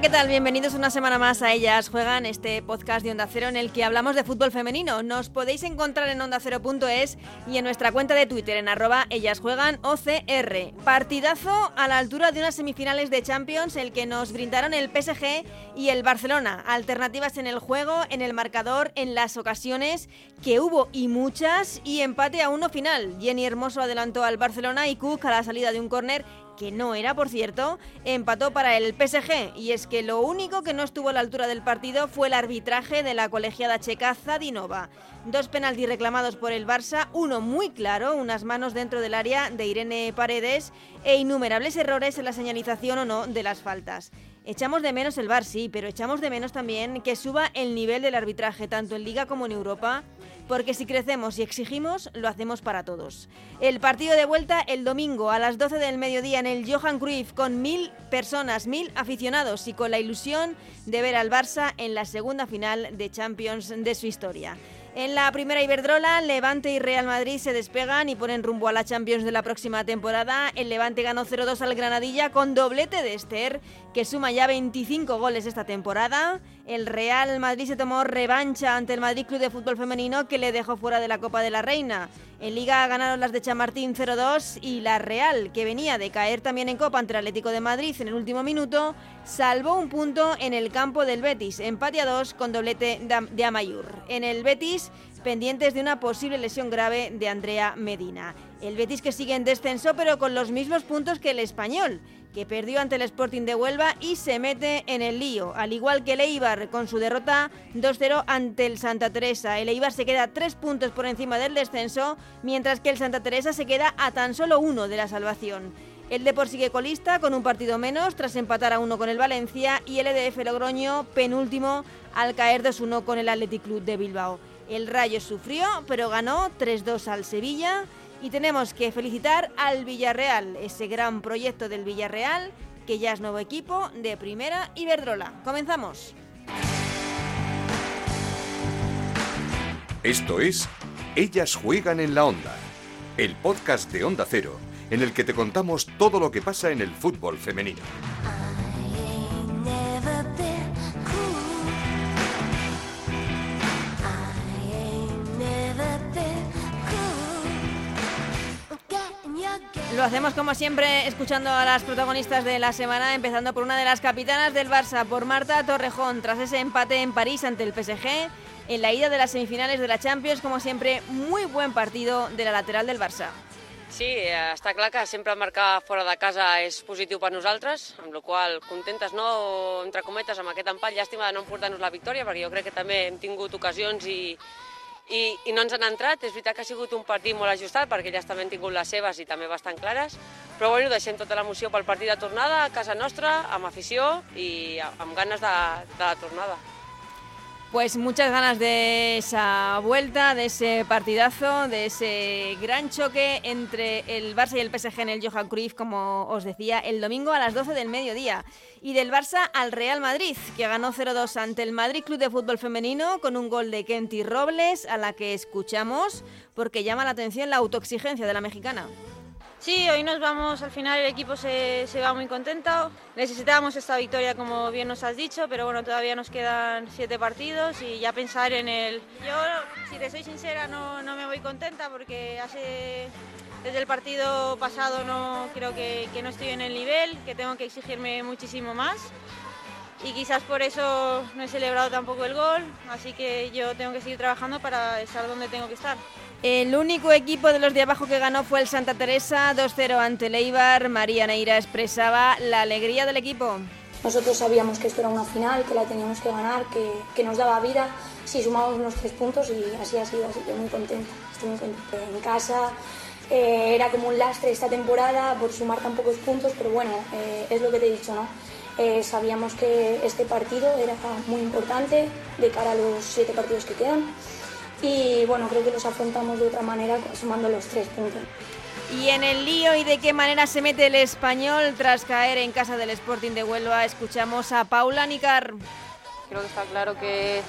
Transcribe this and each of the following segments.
¿Qué tal? Bienvenidos una semana más a Ellas Juegan, este podcast de Onda Cero en el que hablamos de fútbol femenino. Nos podéis encontrar en ondacero.es y en nuestra cuenta de Twitter en arroba Ellas Juegan OCR. Partidazo a la altura de unas semifinales de Champions, el que nos brindaron el PSG y el Barcelona. Alternativas en el juego, en el marcador, en las ocasiones que hubo y muchas, y empate a uno final. Jenny Hermoso adelantó al Barcelona y Cook a la salida de un córner que no era, por cierto, empató para el PSG. Y es que lo único que no estuvo a la altura del partido fue el arbitraje de la colegiada checa Zadinova. Dos penaltis reclamados por el Barça, uno muy claro, unas manos dentro del área de Irene Paredes e innumerables errores en la señalización o no de las faltas. Echamos de menos el VAR, sí, pero echamos de menos también que suba el nivel del arbitraje, tanto en Liga como en Europa, porque si crecemos y exigimos, lo hacemos para todos. El partido de vuelta el domingo a las 12 del mediodía en el Johan Cruyff con mil personas, mil aficionados y con la ilusión de ver al Barça en la segunda final de Champions de su historia. En la primera Iberdrola, Levante y Real Madrid se despegan y ponen rumbo a la Champions de la próxima temporada. El Levante ganó 0-2 al Granadilla con doblete de Esther, que suma ya 25 goles esta temporada. El Real Madrid se tomó revancha ante el Madrid Club de Fútbol Femenino, que le dejó fuera de la Copa de la Reina. En Liga ganaron las de Chamartín 0-2 y la Real, que venía de caer también en Copa ante el Atlético de Madrid en el último minuto, salvó un punto en el campo del Betis, empate a 2 con doblete de Amayur. En el Betis, pendientes de una posible lesión grave de Andrea Medina. El Betis que sigue en descenso pero con los mismos puntos que el español que perdió ante el Sporting de Huelva y se mete en el lío, al igual que el Eibar con su derrota 2-0 ante el Santa Teresa. El Eibar se queda tres puntos por encima del descenso, mientras que el Santa Teresa se queda a tan solo uno de la salvación. El Depor sigue colista con un partido menos tras empatar a uno con el Valencia y el EDF Logroño penúltimo al caer 2-1 con el Athletic Club de Bilbao. El Rayo sufrió, pero ganó 3-2 al Sevilla y tenemos que felicitar al Villarreal, ese gran proyecto del Villarreal, que ya es nuevo equipo de Primera Iberdrola. Comenzamos. Esto es Ellas juegan en la onda, el podcast de Onda Cero, en el que te contamos todo lo que pasa en el fútbol femenino. Lo hacemos como siempre escuchando a las protagonistas de la semana, empezando por una de las capitanas del Barça, por Marta Torrejón, tras ese empate en París ante el PSG, en la ida de las semifinales de la Champions, como siempre, muy buen partido de la lateral del Barça. Sí, està clar que sempre marcar fora de casa és positiu per nosaltres, amb la qual contentes, no, entre cometes, amb aquest empat, llàstima de no emportar-nos la victòria, perquè jo crec que també hem tingut ocasions i, i, i no ens han entrat. És veritat que ha sigut un partit molt ajustat perquè elles també han tingut les seves i també bastant clares, però bueno, deixem tota l'emoció pel partit de tornada a casa nostra, amb afició i amb ganes de, de la tornada. Pues muchas ganas de esa vuelta, de ese partidazo, de ese gran choque entre el Barça y el PSG en el Johan Cruyff, como os decía, el domingo a las 12 del mediodía. Y del Barça al Real Madrid, que ganó 0-2 ante el Madrid Club de Fútbol Femenino con un gol de Kenty Robles, a la que escuchamos porque llama la atención la autoexigencia de la mexicana. Sí, hoy nos vamos, al final el equipo se, se, va muy contento. Necesitábamos esta victoria, como bien nos has dicho, pero bueno, todavía nos quedan siete partidos y ya pensar en el... Yo, si te soy sincera, no, no me voy contenta porque hace, desde el partido pasado no creo que, que no estoy en el nivel, que tengo que exigirme muchísimo más y quizás por eso no he celebrado tampoco el gol, así que yo tengo que seguir trabajando para estar donde tengo que estar. El único equipo de los de abajo que ganó fue el Santa Teresa, 2-0 ante Leibar. María Neira expresaba la alegría del equipo. Nosotros sabíamos que esto era una final, que la teníamos que ganar, que, que nos daba vida si sumamos unos tres puntos y así ha sido, así muy contenta. Estoy muy contenta en casa. Eh, era como un lastre esta temporada por sumar tan pocos puntos, pero bueno, eh, es lo que te he dicho, ¿no? Eh, sabíamos que este partido era muy importante de cara a los siete partidos que quedan y bueno, creo que los afrontamos de otra manera sumando los tres puntos. Y en el lío y de qué manera se mete el español tras caer en casa del Sporting de Huelva, escuchamos a Paula Nicar. Creo que está claro que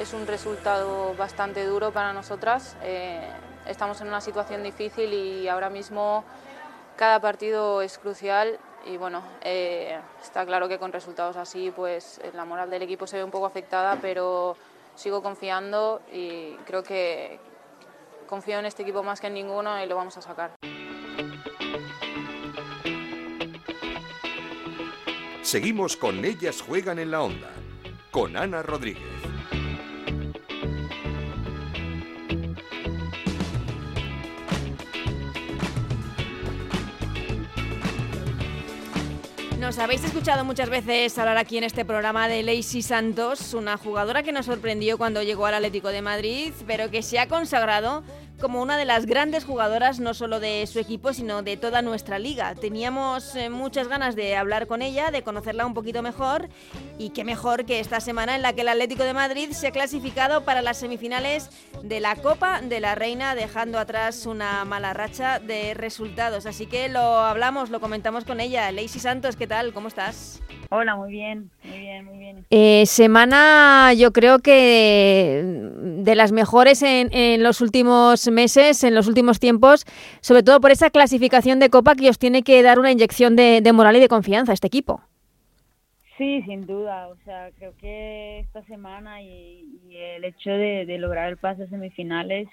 es un resultado bastante duro para nosotras. Eh, estamos en una situación difícil y ahora mismo cada partido es crucial y bueno, eh, está claro que con resultados así pues la moral del equipo se ve un poco afectada, pero sigo confiando y creo que confío en este equipo más que en ninguno y lo vamos a sacar. Seguimos con Ellas Juegan en la Onda, con Ana Rodríguez. Nos habéis escuchado muchas veces hablar aquí en este programa de Lacey Santos, una jugadora que nos sorprendió cuando llegó al Atlético de Madrid, pero que se ha consagrado como una de las grandes jugadoras no solo de su equipo, sino de toda nuestra liga. Teníamos eh, muchas ganas de hablar con ella, de conocerla un poquito mejor y qué mejor que esta semana en la que el Atlético de Madrid se ha clasificado para las semifinales de la Copa de la Reina, dejando atrás una mala racha de resultados. Así que lo hablamos, lo comentamos con ella. Lacey Santos, ¿qué tal? ¿Cómo estás? Hola, muy bien, muy bien, muy bien. Eh, semana, yo creo que de las mejores en, en, los últimos meses, en los últimos tiempos, sobre todo por esa clasificación de Copa que os tiene que dar una inyección de, de moral y de confianza a este equipo. Sí, sin duda. O sea, creo que esta semana y, y el hecho de, de, lograr el pase a semifinales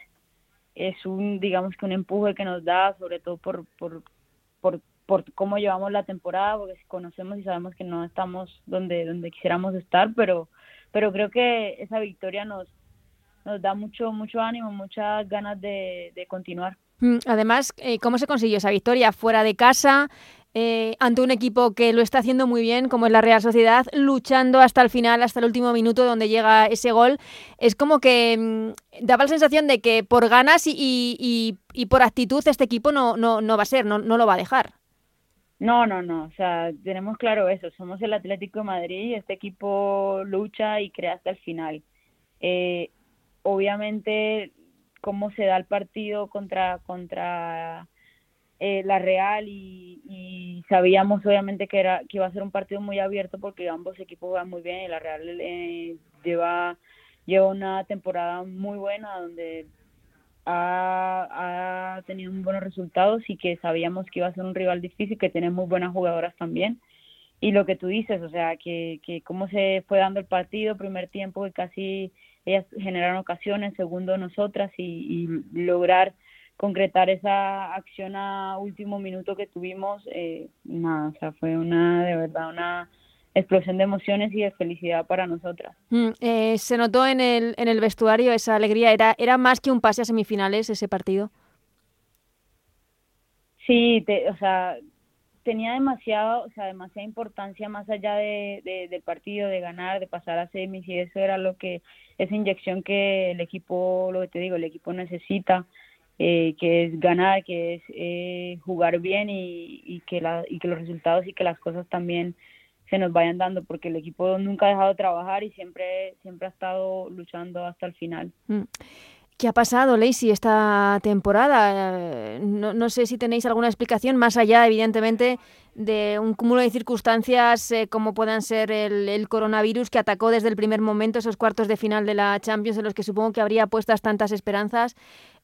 es un, digamos que un empuje que nos da, sobre todo por, por, por por cómo llevamos la temporada, porque conocemos y sabemos que no estamos donde, donde quisiéramos estar, pero, pero creo que esa victoria nos, nos da mucho, mucho ánimo, muchas ganas de, continuar. Mm, además, eh, ¿cómo se consiguió esa victoria? Fuera de casa, eh, ante un equipo que lo está haciendo muy bien, como es la Real Sociedad, luchando hasta el final, hasta el último minuto donde llega ese gol. Es como que mmm, daba la sensación de que por ganas y, y, y, por actitud este equipo no, no, no va a ser, no, no lo va a dejar. No, no, no, o sea, tenemos claro eso, somos el Atlético de Madrid y este equipo lucha y crea hasta el final. Eh, obviamente, cómo se da el partido contra, contra eh, la Real y, y, sabíamos obviamente que, era, que iba a ser un partido muy abierto porque ambos equipos van muy bien y la Real eh, lleva, lleva una temporada muy buena donde ha, ha, tenido buenos resultados y que sabíamos que iba a ser un rival difícil, que tiene muy buenas jugadoras también. Y lo que tú dices, o sea, que, que cómo se fue dando el partido, primer tiempo, que casi ellas generaron ocasiones, segundo nosotras, y, y lograr concretar esa acción a último minuto que tuvimos, eh, nada, o sea, fue una, de verdad, una explosión de emociones y de felicidad para nosotras. Mm, eh, se notó en el, en el vestuario esa alegría, ¿Era, ¿era más que un pase a semifinales ese partido? Sí, te, o sea, tenía demasiado, o sea, demasiada importancia más allá de, de, del partido, de ganar, de pasar a semis y eso era lo que, esa inyección que el equipo, lo que te digo, el equipo necesita, eh, que es ganar, que es eh, jugar bien y, y, que la, y que los resultados y que las cosas también se nos vayan dando porque el equipo nunca ha dejado de trabajar y siempre siempre ha estado luchando hasta el final. Mm. ¿Qué ha pasado, Lacey, esta temporada? No, no, sé si tenéis alguna explicación más allá, evidentemente, de un cúmulo de circunstancias eh, como puedan ser el, el, coronavirus que atacó desde el primer momento esos cuartos de final de la Champions en los que supongo que habría puestas tantas esperanzas,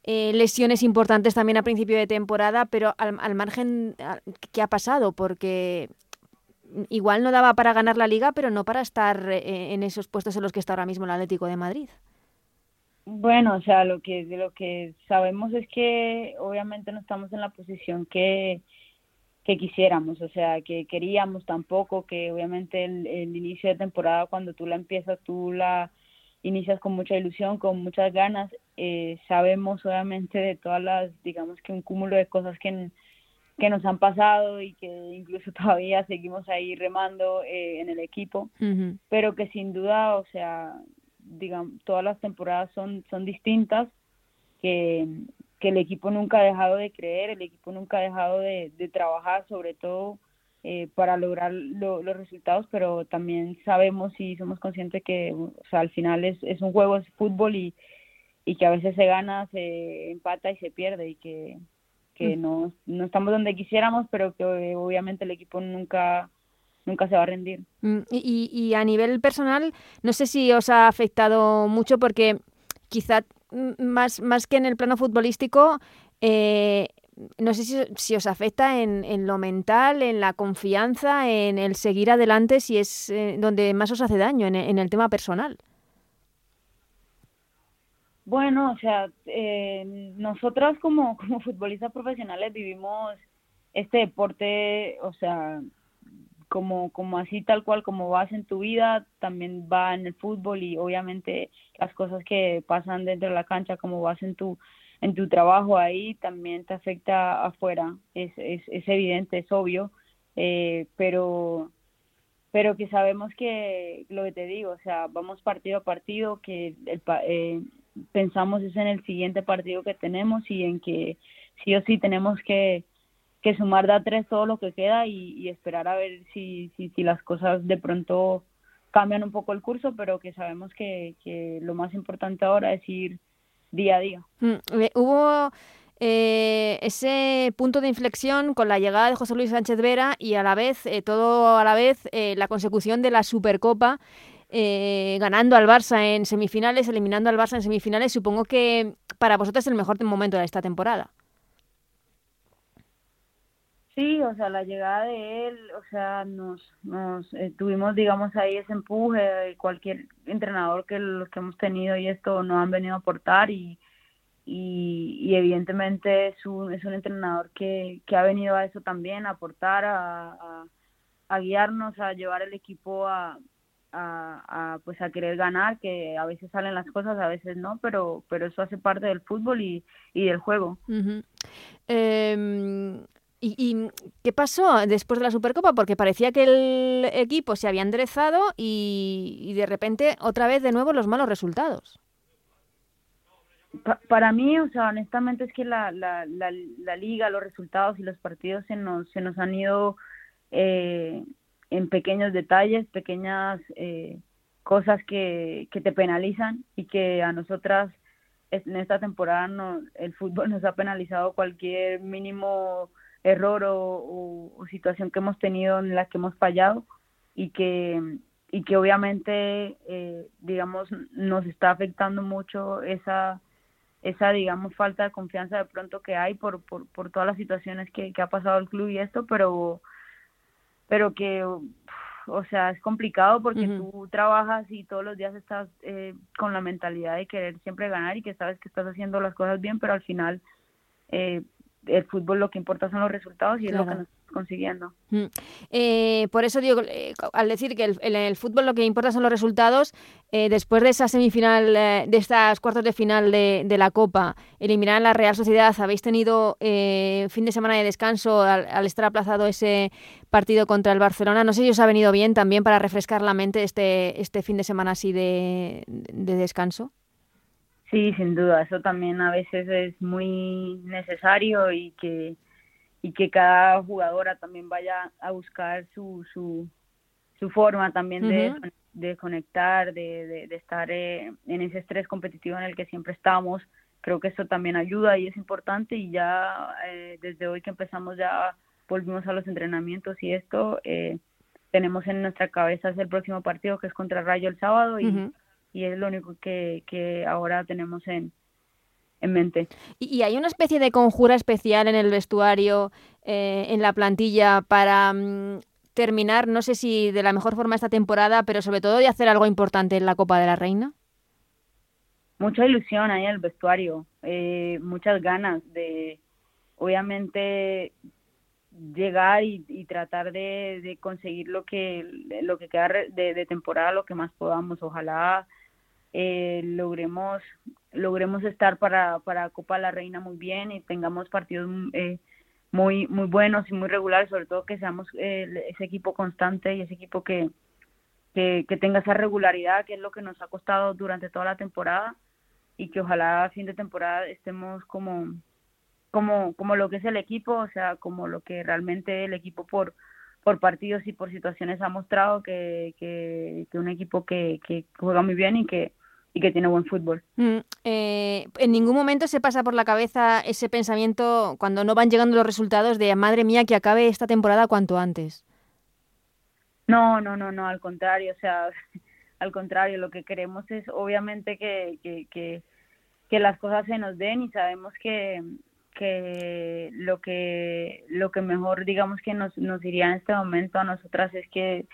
eh, lesiones importantes también a principio de temporada, pero al, al margen, ¿qué ha pasado? Porque igual no daba para ganar la liga, pero no para estar eh, en esos puestos en los que está ahora mismo el Atlético de Madrid. Bueno, o sea, lo que lo que sabemos es que obviamente no estamos en la posición que que quisiéramos, o sea, que queríamos tampoco, que obviamente el, el inicio de temporada cuando tú la empiezas, tú la inicias con mucha ilusión, con muchas ganas, eh, sabemos obviamente de todas las, digamos que un cúmulo de cosas que que nos han pasado y que incluso todavía seguimos ahí remando eh, en el equipo, uh -huh. pero que sin duda, o sea, digamos, todas las temporadas son, son distintas, que, que el equipo nunca ha dejado de creer, el equipo nunca ha dejado de, de trabajar, sobre todo eh, para lograr lo, los resultados, pero también sabemos y somos conscientes que o sea, al final es, es un juego, es fútbol y, y que a veces se gana, se empata y se pierde y que que no, no estamos donde quisiéramos, pero que obviamente el equipo nunca nunca se va a rendir. Mm, y, y, a nivel personal, no sé si os ha afectado mucho porque quizá mm, más, más que en el plano futbolístico, eh, no sé si, si, os afecta en, en, lo mental, en la confianza, en el seguir adelante, si es eh, donde más os hace daño, en, en, el tema personal. Bueno, o sea, eh, nosotras como, como futbolistas profesionales vivimos este deporte, o sea, como, como así tal cual como vas en tu vida, también va en el fútbol y obviamente las cosas que pasan dentro de la cancha, como vas en tu, en tu trabajo ahí, también te afecta afuera, es, es, es evidente, es obvio, eh, pero pero que sabemos que lo que te digo, o sea, vamos partido a partido, que el, eh, pensamos es en el siguiente partido que tenemos y en que sí o sí tenemos que, que sumar de tres todo lo que queda y, esperar a ver si, si, si, las cosas de pronto cambian un poco el curso, pero que sabemos que, que lo más importante ahora es ir día a día. Mm, eh, hubo eh, ese punto de inflexión con la llegada de José Luis Sánchez Vera y a la vez, eh, todo a la vez, la consecución de la Supercopa. Ganando al Barça en semifinales, eliminando al Barça en semifinales, supongo que para vosotros es el mejor momento de esta temporada. Sí, o sea, la llegada de él, o sea, nos, nos eh, tuvimos, digamos, ahí ese empuje, cualquier entrenador que los que hemos tenido y esto nos han venido a aportar y, y, evidentemente es un, es un entrenador que, que ha venido a eso también, a aportar, a, guiarnos, a llevar el equipo a, a, pues a querer ganar, que a veces salen las cosas, a veces no, pero, pero eso hace parte del fútbol y, y del juego. ¿Y, qué pasó después de la Supercopa? Porque parecía que el equipo se había enderezado y, de repente otra vez de nuevo los malos resultados. para mí, o sea, honestamente es que la, la, la, liga, los resultados y los partidos se nos, se nos han ido eh, en pequeños detalles, pequeñas eh, cosas que, que te penalizan y que a nosotras en esta temporada no, el fútbol nos ha penalizado cualquier mínimo error o, situación que hemos tenido en la que hemos fallado y que y que obviamente eh, digamos nos está afectando mucho esa esa digamos falta de confianza de pronto que hay por por, por todas las situaciones que, que ha pasado el club y esto pero pero que o sea es complicado porque tú trabajas y todos los días estás eh, con la mentalidad de querer siempre ganar y que sabes que estás haciendo las cosas bien pero al final eh, el fútbol lo que importa son los resultados y es lo que nos estamos consiguiendo. Mm. Eh, por eso digo, eh, al decir que el, en el fútbol lo que importa son los resultados, eh, después de esa semifinal, de estas cuartos de final de, la Copa, eliminar a la Real Sociedad, habéis tenido fin de semana de descanso al, estar aplazado ese partido contra el Barcelona. No sé si os ha venido bien también para refrescar la mente este, este fin de semana así de descanso. Sí, sin duda, eso también a veces es muy necesario y que y que cada jugadora también vaya a buscar su su, su forma también de, de, conectar, de, de, estar eh, en ese estrés competitivo en el que siempre estamos. Creo que eso también ayuda y es importante y ya eh, desde hoy que empezamos ya volvimos a los entrenamientos y esto eh, tenemos en nuestra cabeza el próximo partido que es contra Rayo el sábado y y es lo único que, que ahora tenemos en, en mente. ¿Y hay una especie de conjura especial en el vestuario, eh, en la plantilla, para mm, terminar, no sé si de la mejor forma esta temporada, pero sobre todo de hacer algo importante en la Copa de la Reina? Mucha ilusión ahí en el vestuario, eh, muchas ganas de, obviamente, llegar y, tratar de, de, conseguir lo que lo que queda de, de temporada, lo que más podamos. Ojalá eh, logremos logremos estar para, para Copa la Reina muy bien y tengamos partidos eh, muy muy buenos y muy regulares, sobre todo que seamos eh, ese equipo constante y ese equipo que, que, tenga esa regularidad, que es lo que nos ha costado durante toda la temporada y que ojalá a fin de temporada estemos como como como lo que es el equipo, o sea, como lo que realmente el equipo por por partidos y por situaciones ha mostrado que, que, un equipo que juega muy bien y que y que tiene buen fútbol. Mm, eh, en ningún momento se pasa por la cabeza ese pensamiento cuando no van llegando los resultados de madre mía que acabe esta temporada cuanto antes. No, no, no, no, al contrario, o sea, al contrario, lo que queremos es obviamente que, que, que, que las cosas se nos den y sabemos que, que lo que lo que mejor digamos que nos, nos iría en este momento a nosotras es que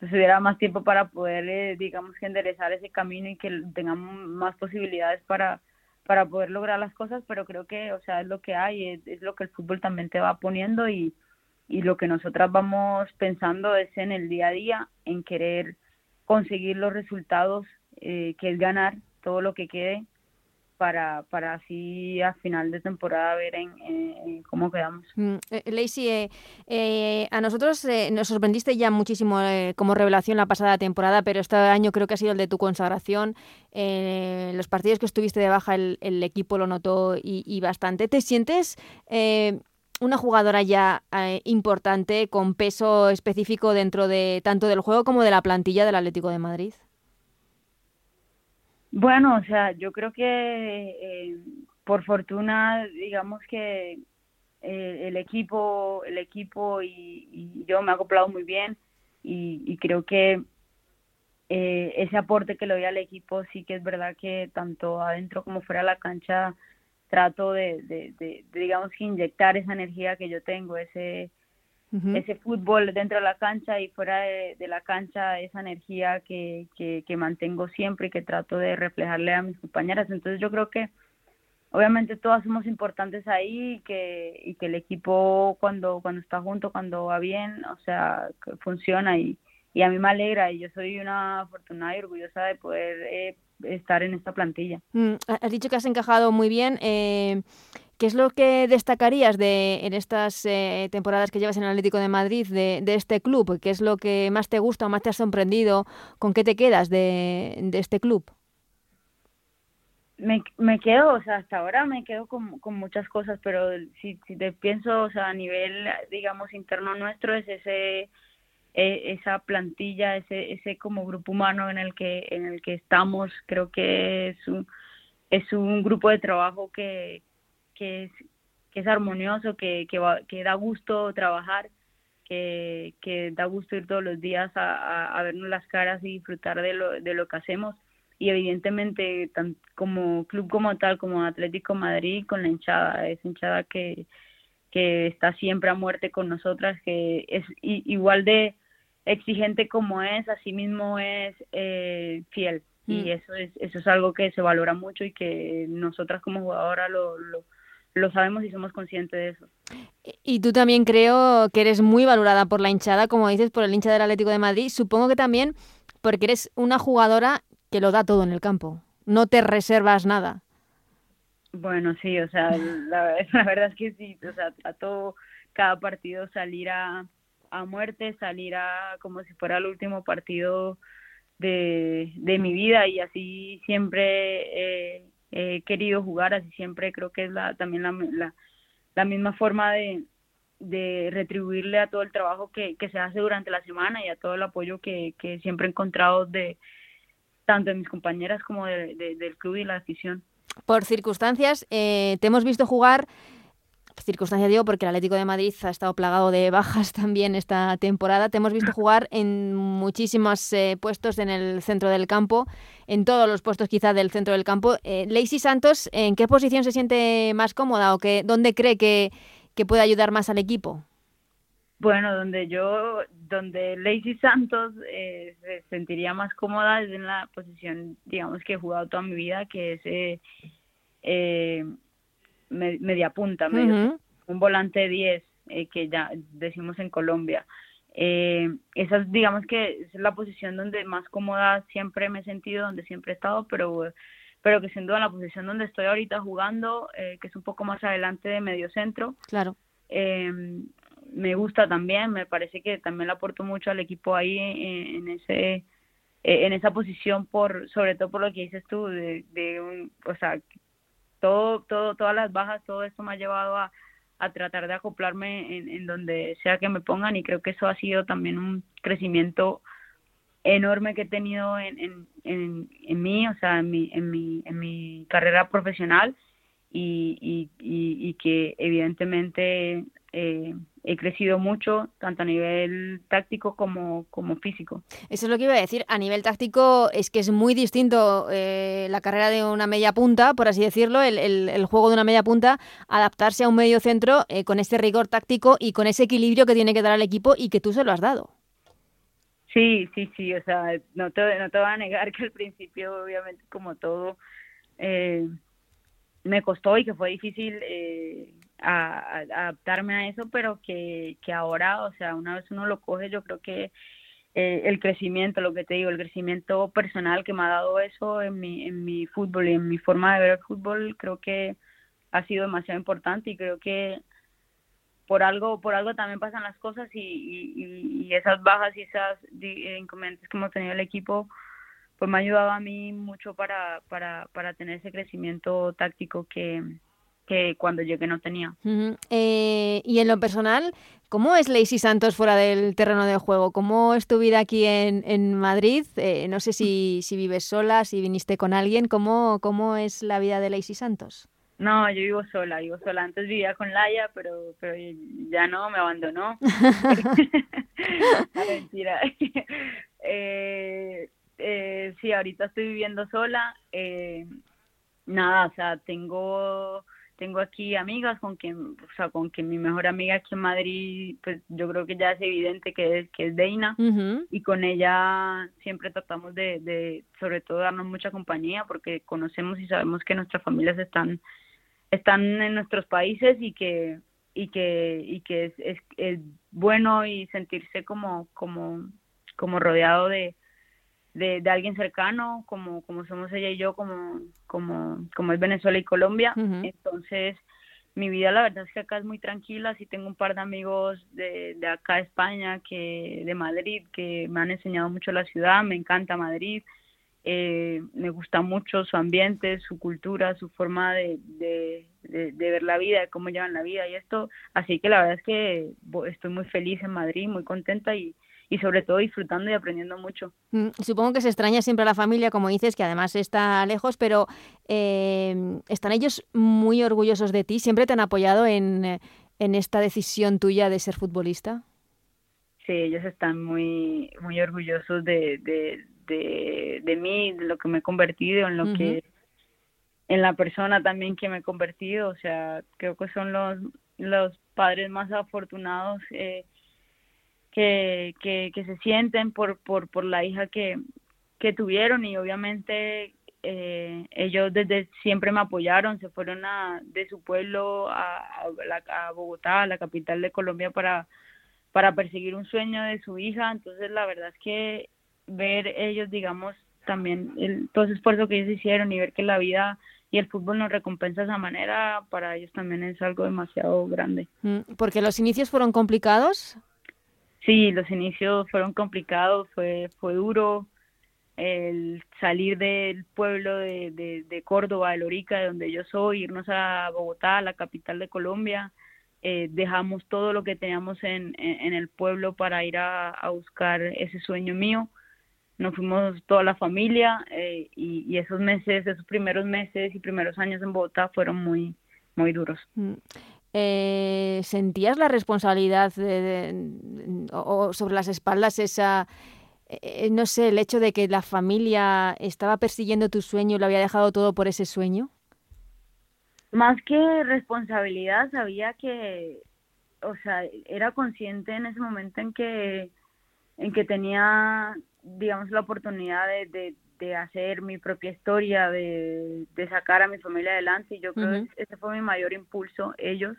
pues, hubiera más tiempo para poder eh, digamos que enderezar ese camino y que tengamos más posibilidades para para poder lograr las cosas pero creo que o sea es lo que hay es, lo que el fútbol también te va poniendo y, y lo que nosotras vamos pensando es en el día a día en querer conseguir los resultados eh, que es ganar todo lo que quede para, para así a final de temporada ver en, cómo quedamos. Mm, eh, Lacey, eh, eh, a nosotros nos sorprendiste ya muchísimo como revelación la pasada temporada, pero este año creo que ha sido el de tu consagración. los partidos que estuviste de baja el, equipo lo notó y, bastante. ¿Te sientes una jugadora ya importante con peso específico dentro de tanto del juego como de la plantilla del Atlético de Madrid? Bueno, o sea, yo creo que eh, por fortuna, digamos que eh, el equipo, el equipo y, yo me he acoplado muy bien y, creo que eh, ese aporte que le doy al equipo sí que es verdad que tanto adentro como fuera de la cancha trato de, de, de digamos que inyectar esa energía que yo tengo, ese ese fútbol dentro de la cancha y fuera de, la cancha, esa energía que, que, mantengo siempre y que trato de reflejarle a mis compañeras. Entonces yo creo que obviamente todas somos importantes ahí y que, y que el equipo cuando, cuando está junto, cuando va bien, o sea, funciona y, y a mí me alegra y yo soy una afortunada y orgullosa de poder eh, estar en esta plantilla. Mm, has dicho que has encajado muy bien. Eh, ¿Qué es lo que destacarías de, en estas eh, temporadas que llevas en el Atlético de Madrid de, este club? ¿Qué es lo que más te gusta o más te ha sorprendido? ¿Con qué te quedas de, este club? Me, quedo, o sea, hasta ahora me quedo con, con muchas cosas, pero si, si te pienso, o sea, a nivel, digamos, interno nuestro, es ese e, esa plantilla, ese, ese como grupo humano en el que, en el que estamos, creo que es un, es un grupo de trabajo que, que es, que es armonioso, que, que, que da gusto trabajar, que, que da gusto ir todos los días a, a, vernos las caras y disfrutar de lo, de lo que hacemos. Y evidentemente, tan, como club como tal, como Atlético Madrid, con la hinchada, es hinchada que, que está siempre a muerte con nosotras, que es igual de exigente como es, así mismo es eh, fiel. Y mm. eso es, eso es algo que se valora mucho y que nosotras como jugadoras lo, lo, lo sabemos y somos conscientes de eso. Y tú también creo que eres muy valorada por la hinchada, como dices, por el hincha del Atlético de Madrid. Supongo que también porque eres una jugadora que lo da todo en el campo. No te reservas nada. Bueno, sí, o sea, la, la verdad es que sí, o sea, todo cada partido salir a, a muerte, salir a como si fuera el último partido de, de mi vida y así siempre eh, he querido jugar, así siempre creo que es la, también la, la, misma forma de, de retribuirle a todo el trabajo que, que se hace durante la semana y a todo el apoyo que, que siempre he encontrado de tanto de mis compañeras como de, del club y la afición. Por circunstancias, eh, te hemos visto jugar circunstancia digo porque el Atlético de Madrid ha estado plagado de bajas también esta temporada. Te hemos visto jugar en muchísimos eh, puestos en el centro del campo, en todos los puestos quizá del centro del campo. Eh, Lacey Santos, ¿en qué posición se siente más cómoda o que, dónde cree que, que puede ayudar más al equipo? Bueno, donde yo, donde Lacey Santos eh, se sentiría más cómoda es en la posición, digamos, que he jugado toda mi vida, que es eh, eh media punta, un volante 10 eh, que ya decimos en Colombia. Eh, esa digamos que es la posición donde más cómoda siempre me he sentido, donde siempre he estado, pero pero que sin duda la posición donde estoy ahorita jugando, eh, que es un poco más adelante de medio centro. Claro. Eh, me gusta también, me parece que también le aporto mucho al equipo ahí en, ese en esa posición por sobre todo por lo que dices tú de, de un, o sea todo, todo, todas las bajas, todo esto me ha llevado a, a tratar de acoplarme en, en, donde sea que me pongan y creo que eso ha sido también un crecimiento enorme que he tenido en, en, en, en mí, o sea, en mi, en mi, en mi carrera profesional y, y, y, que evidentemente eh, he crecido mucho, tanto a nivel táctico como, como físico. Eso es lo que iba a decir. A nivel táctico es que es muy distinto eh, la carrera de una media punta, por así decirlo, el, el, juego de una media punta, adaptarse a un medio centro eh, con este rigor táctico y con ese equilibrio que tiene que dar al equipo y que tú se lo has dado. Sí, sí, sí, o sea, no te, no te voy a negar que al principio, obviamente, como todo, eh, me costó y que fue difícil eh, a, adaptarme a eso, pero que, que ahora, o sea, una vez uno lo coge, yo creo que eh, el crecimiento, lo que te digo, el crecimiento personal que me ha dado eso en mi, en mi fútbol y en mi forma de ver el fútbol, creo que ha sido demasiado importante y creo que por algo por algo también pasan las cosas y, y, esas bajas y esas inconvenientes que hemos tenido el equipo pues me ha ayudado a mí mucho para, para, para tener ese crecimiento táctico que, que cuando llegué no tenía. Eh, y en lo personal, ¿cómo es Lacey Santos fuera del terreno de juego? ¿Cómo es tu vida aquí en, en Madrid? Eh, no sé si, si vives sola, si viniste con alguien. ¿Cómo, ¿Cómo es la vida de Lacey Santos? No, yo vivo sola, vivo sola. Antes vivía con Laia, pero, pero ya no, me abandonó. mentira. eh, eh, sí, ahorita estoy viviendo sola. Nada, o sea, tengo tengo aquí amigas con quien, o sea, con quien mi mejor amiga aquí en Madrid, pues yo creo que ya es evidente que es, que es Deina, y con ella siempre tratamos de, de, sobre todo, darnos mucha compañía, porque conocemos y sabemos que nuestras familias están, están en nuestros países y que, y que, y que es, es, es bueno y sentirse como, como, como rodeado de, de, de, alguien cercano, como, como somos ella y yo, como, como, como es Venezuela y Colombia. Entonces, mi vida la verdad es que acá es muy tranquila, sí tengo un par de amigos de, de acá de España, que de Madrid, que me han enseñado mucho la ciudad, me encanta Madrid, eh, me gusta mucho su ambiente, su cultura, su forma de, de, de, ver la vida, de cómo llevan la vida y esto, así que la verdad es que estoy muy feliz en Madrid, muy contenta y, y sobre todo disfrutando y aprendiendo mucho. Mm, supongo que se extraña siempre a la familia, como dices, que además está lejos, pero eh, ¿están ellos muy orgullosos de ti? ¿Siempre te han apoyado en, en esta decisión tuya de ser futbolista? Sí, ellos están muy, muy orgullosos de, de, de, mí, de lo que me he convertido, en lo que en la persona también que me he convertido, o sea, creo que son los, los padres más afortunados eh, que, que, que se sienten por, por, por la hija que, que tuvieron y obviamente eh, ellos desde siempre me apoyaron, se fueron a, de su pueblo a, a, a, Bogotá, la capital de Colombia, para, para perseguir un sueño de su hija. Entonces, la verdad es que ver ellos, digamos, también el, todo ese esfuerzo que ellos hicieron y ver que la vida y el fútbol nos recompensa de esa manera, para ellos también es algo demasiado grande. Mm, porque los inicios fueron complicados. Sí, los inicios fueron complicados, fue, fue duro el salir del pueblo de, de, de Córdoba, de Lorica, de donde yo soy, irnos a Bogotá, la capital de Colombia. Eh, dejamos todo lo que teníamos en, en, el pueblo para ir a, a, buscar ese sueño mío. Nos fuimos toda la familia eh, y, y, esos meses, esos primeros meses y primeros años en Bogotá fueron muy, muy duros. Eh, ¿sentías la responsabilidad de, o, sobre las espaldas esa, eh, no sé, el hecho de que la familia estaba persiguiendo tu sueño y lo había dejado todo por ese sueño? Más que responsabilidad, sabía que, o sea, era consciente en ese momento en que, en que tenía, digamos, la oportunidad de hacer mi propia historia, de, de, sacar a mi familia adelante. Y yo creo que ese fue mi mayor impulso, ellos,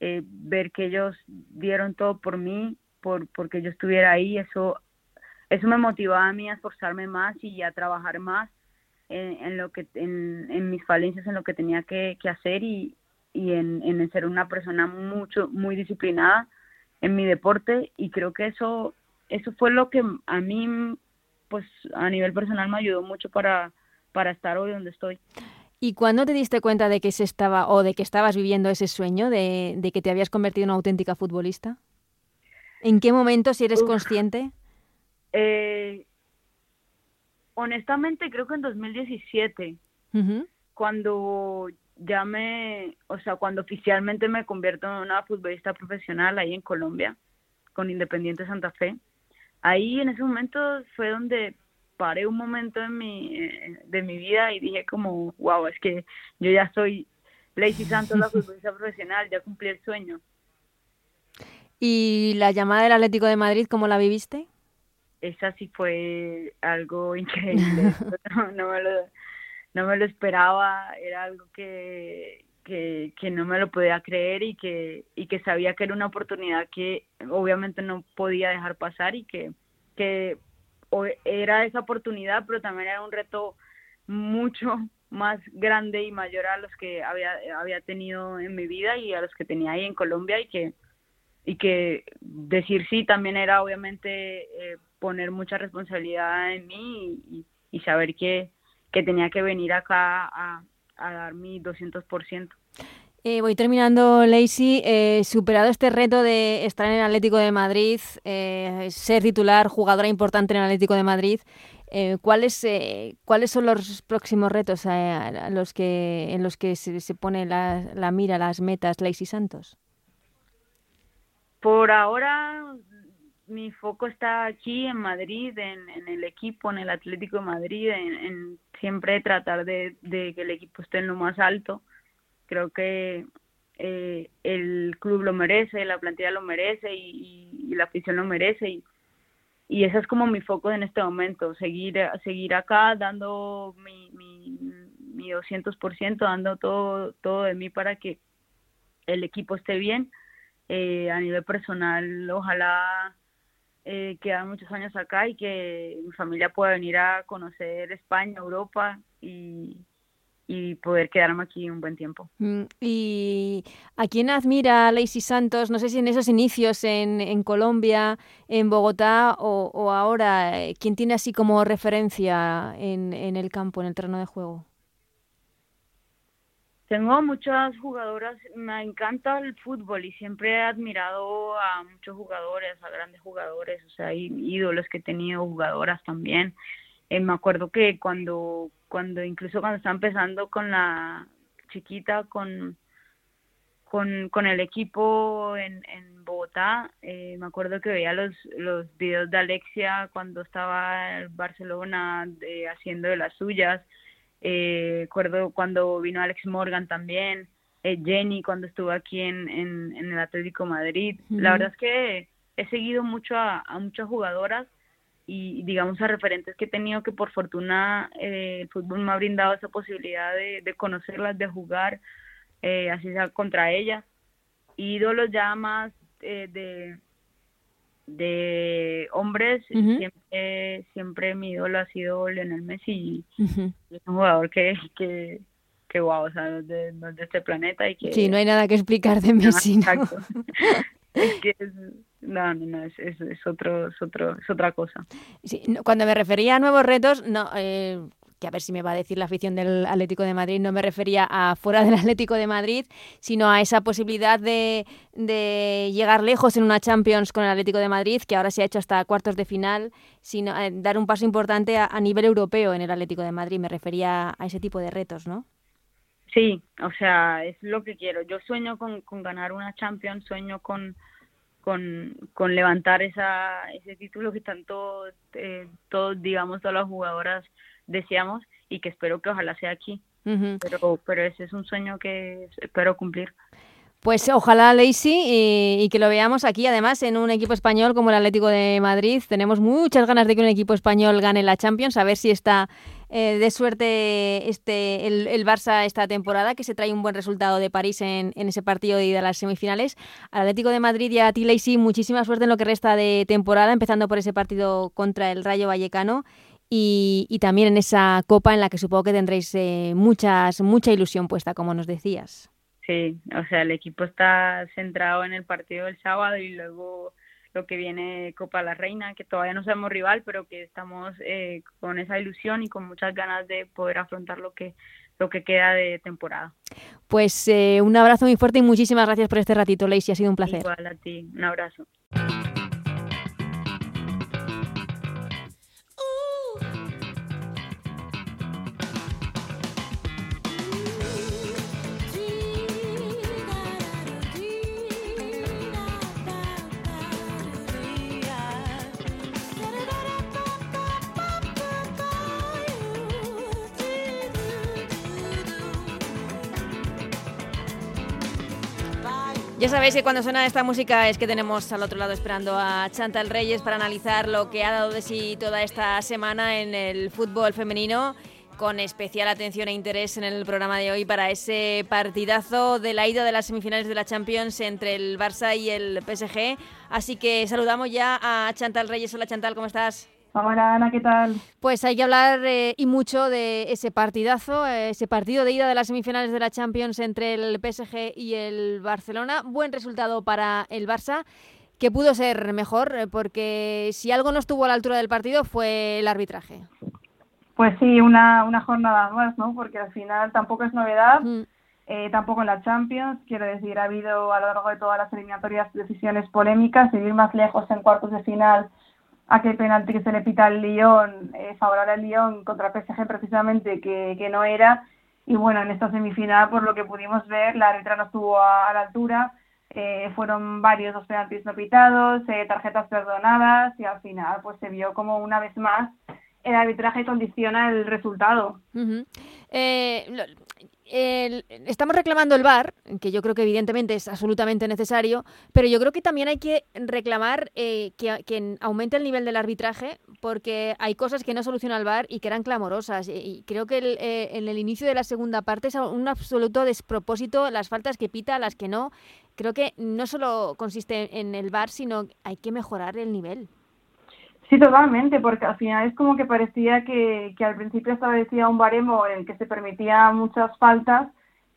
eh, ver que ellos dieron todo por mí, por porque yo estuviera ahí, eso, eso me motivaba a mí a esforzarme más y a trabajar más en, en lo que, en, en, mis falencias, en lo que tenía que, que hacer y, y en, en ser una persona mucho, muy disciplinada en mi deporte y creo que eso, eso fue lo que a mí pues a nivel personal me ayudó mucho para, para estar hoy donde estoy. ¿Y cuándo te diste cuenta de que se estaba o de que estabas viviendo ese sueño de, de que te habías convertido en una auténtica futbolista? ¿En qué momento, si eres consciente? Eh, honestamente, creo que en 2017, cuando ya me, o sea, cuando oficialmente me convierto en una futbolista profesional ahí en Colombia, con Independiente Santa Fe, ahí en ese momento fue donde paré un momento en mi, eh, de mi vida y dije como, wow, es que yo ya soy Lacey Santos, la futbolista profesional, ya cumplí el sueño. ¿Y la llamada del Atlético de Madrid, cómo la viviste? Esa sí fue algo increíble. no, me lo, no me lo esperaba, era algo que, que, que, no me lo podía creer y que, y que sabía que era una oportunidad que obviamente no podía dejar pasar y que, que era esa oportunidad, pero también era un reto mucho más grande y mayor a los que había, había tenido en mi vida y a los que tenía ahí en Colombia y que, y que decir sí también era obviamente eh, poner mucha responsabilidad en mí y, saber que, que, tenía que venir acá a, a dar mi 200%. Eh, voy terminando, Lacey. Eh, superado este reto de estar en el Atlético de Madrid, eh, ser titular, jugadora importante en el Atlético de Madrid, eh, ¿cuáles, ¿cuáles son los próximos retos a, los que, en los que se, se pone la, la, mira, las metas, Lacey Santos? Por ahora, mi foco está aquí en Madrid, en, el equipo, en el Atlético de Madrid, en, en siempre tratar de, de que el equipo esté en lo más alto creo que eh, el club lo merece, la plantilla lo merece y, y, la afición lo merece y, y ese es como mi foco en este momento, seguir seguir acá dando mi, mi, mi 200%, dando todo, todo de mí para que el equipo esté bien. Eh, a nivel personal, ojalá eh, quedan muchos años acá y que mi familia pueda venir a conocer España, Europa y, y poder quedarme aquí un buen tiempo. Mm, ¿Y a quién admira Lacey Santos? No sé si en esos inicios en, en Colombia, en Bogotá o, o, ahora, eh, ¿quién tiene así como referencia en, en el campo, en el terreno de juego? Tengo muchas jugadoras, me encanta el fútbol y siempre he admirado a muchos jugadores, a grandes jugadores, o sea, ídolos que he tenido, jugadoras también. Eh, me acuerdo que cuando cuando incluso cuando estaba empezando con la chiquita con con, con el equipo en, en Bogotá eh, me acuerdo que veía los los videos de Alexia cuando estaba en Barcelona haciendo de las suyas eh, acuerdo cuando vino Alex Morgan también eh, Jenny cuando estuvo aquí en, en, en el Atlético Madrid uh -huh. la verdad es que he seguido mucho a, a muchas jugadoras y digamos a referentes que he tenido que por fortuna eh, el fútbol me ha brindado esa posibilidad de, de conocerlas, de jugar, eh, así sea contra ellas. Ídolos ya más eh, de, de hombres, uh -huh. siempre, siempre mi ídolo ha sido Lionel Messi uh -huh. es un jugador que, que, que wow, o sea, no es de, no es de este planeta y que... Sí, no hay nada que explicar de Messi. No, exacto. es que es, no, no, no, es, es, es, otro, es, otro, es otra cosa. Sí, cuando me refería a nuevos retos, no, eh, que a ver si me va a decir la afición del Atlético de Madrid, no me refería a fuera del Atlético de Madrid, sino a esa posibilidad de, de llegar lejos en una Champions con el Atlético de Madrid, que ahora se ha hecho hasta cuartos de final, sino eh, dar un paso importante a, nivel europeo en el Atlético de Madrid. Me refería a ese tipo de retos, ¿no? Sí, o sea, es lo que quiero. Yo sueño con, con ganar una Champions, sueño con con, con levantar esa, ese título que tanto eh, todos, digamos, todas las jugadoras deseamos y que espero que ojalá sea aquí. Uh -huh. pero, pero ese es un sueño que espero cumplir. Pues ojalá, Lacey, y, y, que lo veamos aquí, además, en un equipo español como el Atlético de Madrid. Tenemos muchas ganas de que un equipo español gane la Champions, a ver si está eh, de suerte este el, el, Barça esta temporada, que se trae un buen resultado de París en, en, ese partido de ida a las semifinales. Al Atlético de Madrid y a ti, Lacey, muchísima suerte en lo que resta de temporada, empezando por ese partido contra el Rayo Vallecano. Y, y también en esa copa en la que supongo que tendréis eh, muchas, mucha ilusión puesta, como nos decías. Sí, o sea, el equipo está centrado en el partido del sábado y luego lo que viene Copa la Reina, que todavía no sabemos rival, pero que estamos eh, con esa ilusión y con muchas ganas de poder afrontar lo que lo que queda de temporada. Pues eh, un abrazo muy fuerte y muchísimas gracias por este ratito, Lacey, ha sido un placer. Igual a ti, un abrazo. Ya sabéis que cuando suena esta música es que tenemos al otro lado esperando a Chantal Reyes para analizar lo que ha dado de sí toda esta semana en el fútbol femenino con especial atención e interés en el programa de hoy para ese partidazo de la ida de las semifinales de la Champions entre el Barça y el PSG. Así que saludamos ya a Chantal Reyes. Hola Chantal, ¿cómo estás? Hola Ana, ¿qué tal? Pues hay que hablar eh, y mucho de ese partidazo, eh, ese partido de ida de las semifinales de la Champions entre el PSG y el Barcelona. Buen resultado para el Barça, que pudo ser mejor, eh, porque si algo no estuvo a la altura del partido fue el arbitraje. Pues sí, una, una jornada más, ¿no? Porque al final tampoco es novedad, mm. eh, tampoco en la Champions. Quiero decir, ha habido a lo largo de todas las eliminatorias decisiones polémicas. Ir más lejos en cuartos de final, aquel penalti que se le pita al Lyon, eh, favorable al Lyon contra el PSG precisamente, que, que no era. Y bueno, en esta semifinal, por lo que pudimos ver, la arbitrada no estuvo a, la altura. Eh, fueron varios los penaltis no pitados, eh, tarjetas perdonadas y al final pues se vio como una vez más el arbitraje condiciona el resultado. Eh, estamos reclamando el VAR, que yo creo que evidentemente es absolutamente necesario, pero yo creo que también hay que reclamar eh, que, aumente el nivel del arbitraje, porque hay cosas que no soluciona el VAR y que eran clamorosas. Y creo que eh, en el inicio de la segunda parte es un absoluto despropósito las faltas que pita, las que no. Creo que no solo consiste en el VAR, sino hay que mejorar el nivel. Sí, totalmente, porque al final es como que parecía que, que al principio establecía un baremo en el que se permitía muchas faltas,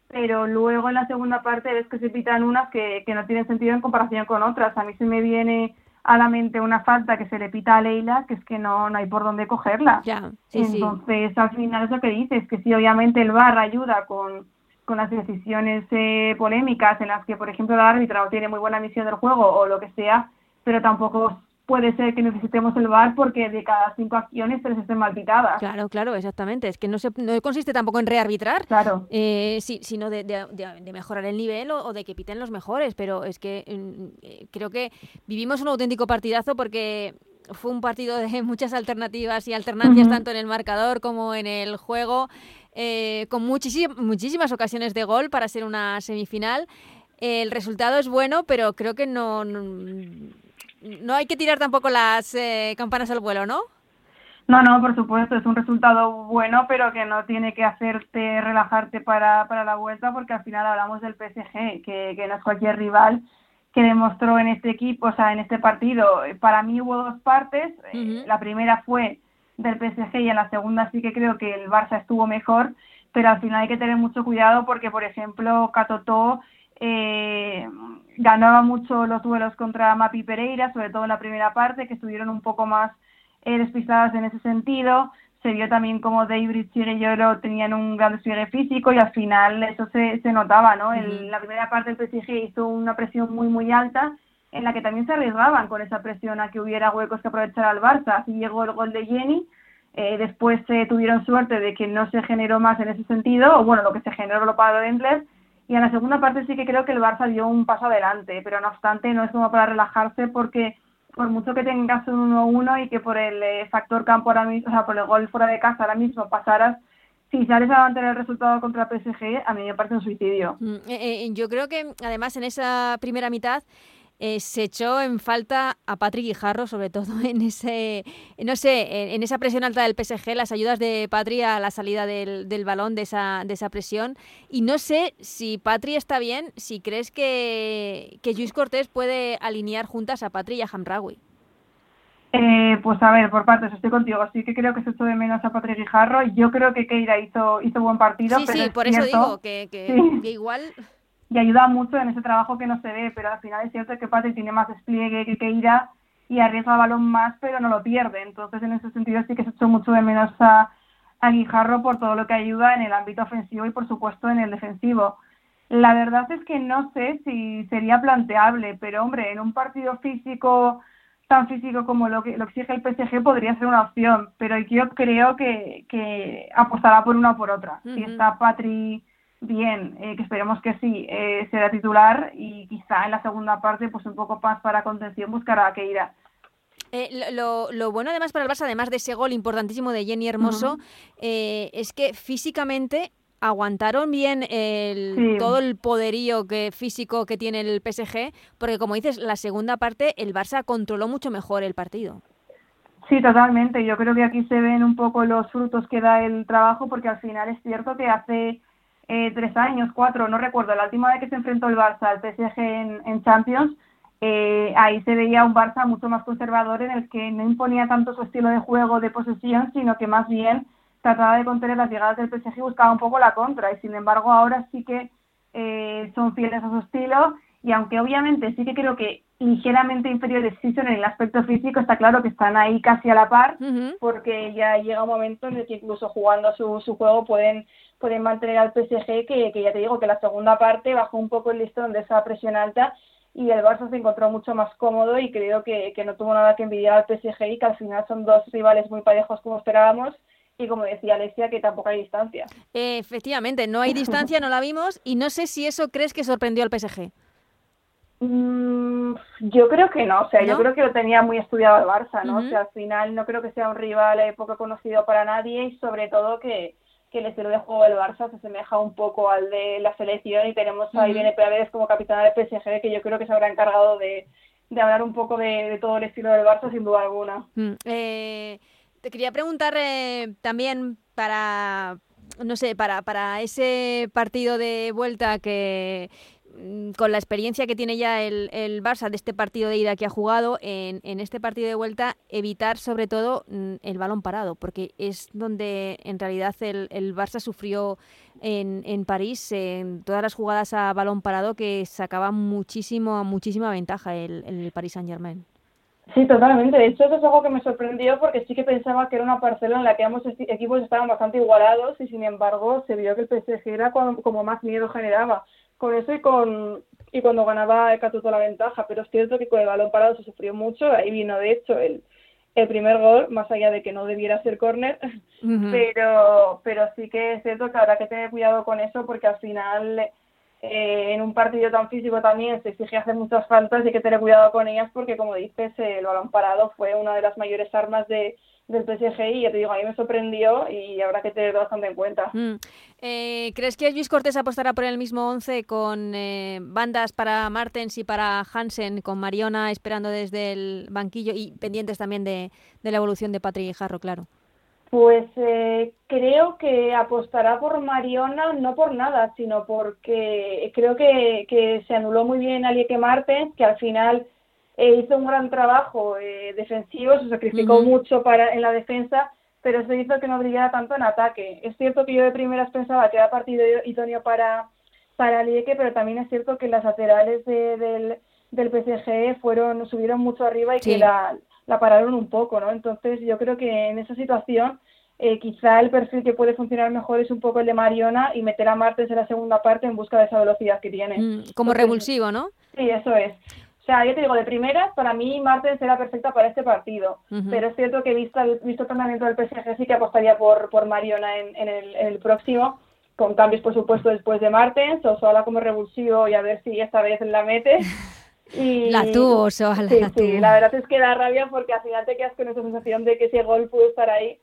pero luego en la segunda parte ves que se pitan unas que, que no tienen sentido en comparación con otras. A mí se me viene a la mente una falta que se le pita a Leila, que es que no, no hay por dónde cogerla. Ya, Entonces, al final es lo que dices, que sí, obviamente el VAR ayuda con, con las decisiones eh, polémicas en las que, por ejemplo, el árbitro no tiene muy buena visión del juego o lo que sea, pero tampoco puede ser que necesitemos el VAR porque de cada cinco acciones tres estén mal pitadas. Claro, claro, exactamente. Es que no, se, no consiste tampoco en rearbitrar, claro. Eh, sino de, de, mejorar el nivel o, de que piten los mejores. Pero es que mm, eh, creo que vivimos un auténtico partidazo porque fue un partido de muchas alternativas y alternancias tanto en el marcador como en el juego, eh, con muchísimas ocasiones de gol para ser una semifinal. El resultado es bueno, pero creo que no no hay que tirar tampoco las eh, campanas al vuelo, ¿no? No, no, por supuesto, es un resultado bueno, pero que no tiene que hacerte relajarte para, para la vuelta, porque al final hablamos del PSG, que, que no es cualquier rival que demostró en este equipo, o sea, en este partido. Para mí hubo dos partes. Eh, la primera fue del PSG y en la segunda sí que creo que el Barça estuvo mejor, pero al final hay que tener mucho cuidado porque, por ejemplo, Catotó eh, ganaba mucho los duelos contra Mapi Pereira, sobre todo en la primera parte, que estuvieron un poco más eh, despistadas en ese sentido. Se vio también como David y Lloro tenían un gran despliegue físico y al final eso se, se notaba, ¿no? En la primera parte el PSG hizo una presión muy, muy alta en la que también se arriesgaban con esa presión a que hubiera huecos que aprovechar al Barça. Así llegó el gol de Jenny. Eh, después eh, tuvieron suerte de que no se generó más en ese sentido, o bueno, lo que se generó lo pagó Endler y en la segunda parte sí que creo que el Barça dio un paso adelante, pero no obstante no es como para relajarse porque por mucho que tengas un 1-1 y que por el eh, factor campo ahora mismo, o sea, por el gol fuera de casa ahora mismo pasaras, si sales a mantener el resultado contra PSG, a mí me parece un suicidio. Mm, eh, eh, yo creo que además en esa primera mitad eh, se echó en falta a Patrick Guijarro, sobre todo en ese, no sé, en, esa presión alta del PSG, las ayudas de Patri a la salida del, del, balón de esa, de esa presión. Y no sé si Patri está bien, si crees que, que Luis Cortés puede alinear juntas a Patri y a Hamraoui. Eh, pues a ver, por partes, estoy contigo. Sí que creo que se echó de menos a Patrick Guijarro. Yo creo que Keira hizo, hizo buen partido. Sí, sí, por eso digo que, que igual y ayuda mucho en ese trabajo que no se ve, pero al final es cierto que Patrick tiene más despliegue que Keira y arriesga el balón más, pero no lo pierde. Entonces, en ese sentido, sí que se echó mucho de menos a, a Guijarro por todo lo que ayuda en el ámbito ofensivo y, por supuesto, en el defensivo. La verdad es que no sé si sería planteable, pero hombre, en un partido físico tan físico como lo que lo exige el PSG podría ser una opción, pero yo creo que, que apostará por una o por otra. Si está Patri bien, eh, que esperemos que sí, eh, será titular y quizá en la segunda parte, pues un poco más para contención, buscará a Keira. Eh, lo, lo, bueno además para el Barça, además de ese gol importantísimo de Jenny Hermoso, eh, es que físicamente aguantaron bien el, todo el poderío que, físico que tiene el PSG, porque como dices, la segunda parte el Barça controló mucho mejor el partido. Sí, totalmente. Yo creo que aquí se ven un poco los frutos que da el trabajo, porque al final es cierto que hace eh, tres años, cuatro, no recuerdo, la última vez que se enfrentó el Barça al PSG en, Champions, eh, ahí se veía un Barça mucho más conservador en el que no imponía tanto su estilo de juego de posesión, sino que más bien trataba de contener las llegadas del PSG y buscaba un poco la contra. Y sin embargo, ahora sí que eh, son fieles a su estilo. Y aunque obviamente sí que creo que ligeramente inferiores sí son en el aspecto físico, está claro que están ahí casi a la par, porque ya llega un momento en el que incluso jugando su, su juego pueden pueden mantener al PSG, que, que ya te digo que la segunda parte bajó un poco el listón de esa presión alta y el Barça se encontró mucho más cómodo y creo que, que no tuvo nada que envidiar al PSG y que al final son dos rivales muy parejos como esperábamos y como decía Alexia, que tampoco hay distancia. efectivamente, no hay distancia, no la vimos y no sé si eso crees que sorprendió al PSG. Mm, yo creo que no, o sea, yo creo que lo tenía muy estudiado el Barça, ¿no? O sea, al final no creo que sea un rival poco conocido para nadie y sobre todo que, que el estilo de juego del Barça se asemeja un poco al de la selección y tenemos a Irene Pérez como capitana del PSG que yo creo que se habrá encargado de, hablar un poco de, todo el estilo del Barça sin duda alguna. Mm, eh, te quería preguntar eh, también para, no sé, para, para ese partido de vuelta que con la experiencia que tiene ya el, el, Barça de este partido de ida que ha jugado, en, en este partido de vuelta, evitar sobre todo mm, el balón parado, porque es donde en realidad el, el Barça sufrió en, en, París en todas las jugadas a balón parado que sacaba muchísimo, muchísima ventaja el, el Paris Saint Germain. Sí, totalmente. De hecho, eso es algo que me sorprendió porque sí que pensaba que era una parcela en la que ambos equipos estaban bastante igualados y sin embargo se vio que el PSG era como más miedo generaba con eso y con y cuando ganaba el Catuto la ventaja, pero es cierto que con el balón parado se sufrió mucho, ahí vino de hecho el, el primer gol, más allá de que no debiera ser córner, pero, pero sí que es cierto que habrá que tener cuidado con eso porque al final eh, en un partido tan físico también se exige hacer muchas faltas y hay que tener cuidado con ellas porque como dices el balón parado fue una de las mayores armas de, del PSG y ya te digo, a mí me sorprendió y habrá que tenerlo bastante en cuenta. Mm. Eh, ¿Crees que Luis Cortés apostará por el mismo 11 con eh, bandas para Martens y para Hansen, con Mariona esperando desde el banquillo y pendientes también de, la evolución de Patrick Jarro, claro? Pues eh, creo que apostará por Mariona no por nada, sino porque creo que, que se anuló muy bien a Lieke Martens, que al final eh, hizo un gran trabajo eh, defensivo, se sacrificó mucho para en la defensa, pero eso hizo que no brillara tanto en ataque. Es cierto que yo de primeras pensaba que era partido idóneo para, para Lieke, pero también es cierto que las laterales del, del PSG fueron, subieron mucho arriba y que la, la pararon un poco, ¿no? Entonces yo creo que en esa situación eh, quizá el perfil que puede funcionar mejor es un poco el de Mariona y meter a Martes en la segunda parte en busca de esa velocidad que tiene. Mm, como revulsivo, ¿no? Sí, eso es sea, yo te digo, de primeras, para mí Martens era perfecta para este partido, pero es cierto que visto el, visto el planteamiento del PSG sí que apostaría por, por Mariona en, en, el, en el próximo, con cambios por supuesto después de Martens, o Soala como revulsivo y a ver si esta vez la mete. Y, la tuvo, Soala. Sí, sí, la verdad es que da rabia porque al final te quedas con esa sensación de que ese gol pudo estar ahí.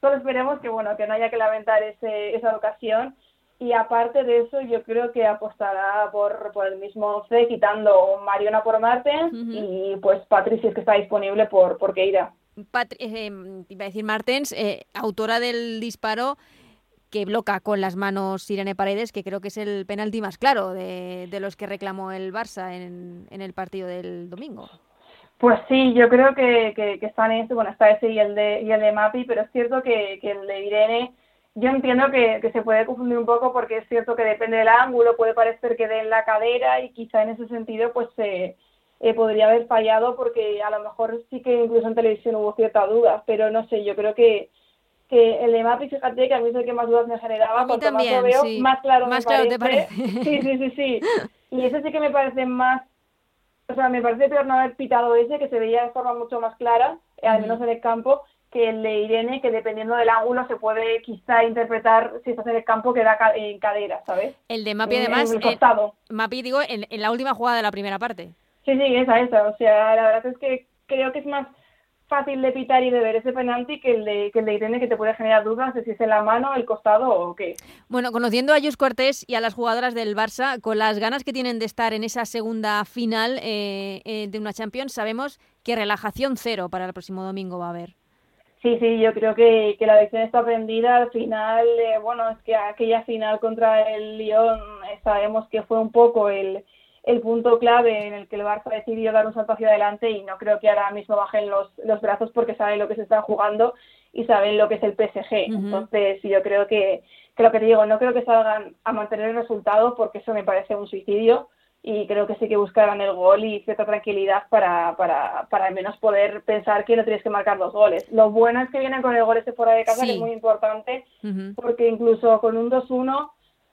Solo esperemos que bueno que no haya que lamentar ese, esa ocasión y aparte de eso yo creo que apostará por, por el mismo 11 quitando Mariona por Martens y pues Patricia es que está disponible por, por Keira. eh, iba a decir Martens, eh, autora del disparo que bloca con las manos Irene Paredes, que creo que es el penalti más claro de, de los que reclamó el Barça en, en, el partido del domingo. Pues sí, yo creo que, que, que están ese, bueno, está ese y el de, y el de Mapi, pero es cierto que, que el de Irene yo entiendo que, que, se puede confundir un poco porque es cierto que depende del ángulo, puede parecer que dé en la cadera y quizá en ese sentido pues se eh, podría haber fallado porque a lo mejor sí que incluso en televisión hubo cierta duda, pero no sé, yo creo que, que el de Mapi, fíjate que a mí es el que más dudas me generaba, cuanto más lo veo, más claro me parece. parece. Sí, sí, sí, sí. Y ese sí que me parece más, o sea, me parece peor no haber pitado ese, que se veía de forma mucho más clara, al menos en el campo, que el de Irene, que dependiendo del ángulo se puede quizá interpretar si estás en el campo que da en cadera, ¿sabes? El de Mapi además, en el Mapi digo, en, en, la última jugada de la primera parte. Sí, sí, esa, esa, o sea, la verdad es que creo que es más fácil de pitar y de ver ese penalti que el de, que el de Irene, que te puede generar dudas de si es en la mano, el costado o qué. Bueno, conociendo a Jus Cortés y a las jugadoras del Barça, con las ganas que tienen de estar en esa segunda final eh, eh, de una Champions, sabemos que relajación cero para el próximo domingo va a haber. Sí, sí, yo creo que, que la lección está aprendida. Al final, eh, bueno, es que aquella final contra el Lyon sabemos que fue un poco el, el punto clave en el que el Barça decidió dar un salto hacia adelante y no creo que ahora mismo bajen los, los brazos porque saben lo que se está jugando y saben lo que es el PSG. Entonces, yo creo que, que lo que te digo, no creo que salgan a mantener el resultado porque eso me parece un suicidio y creo que sí que buscarán el gol y cierta tranquilidad para, para, para al menos poder pensar que no tienes que marcar dos goles. Lo bueno es que vienen con el gol ese fuera de casa, que es muy importante, porque incluso con un 2-1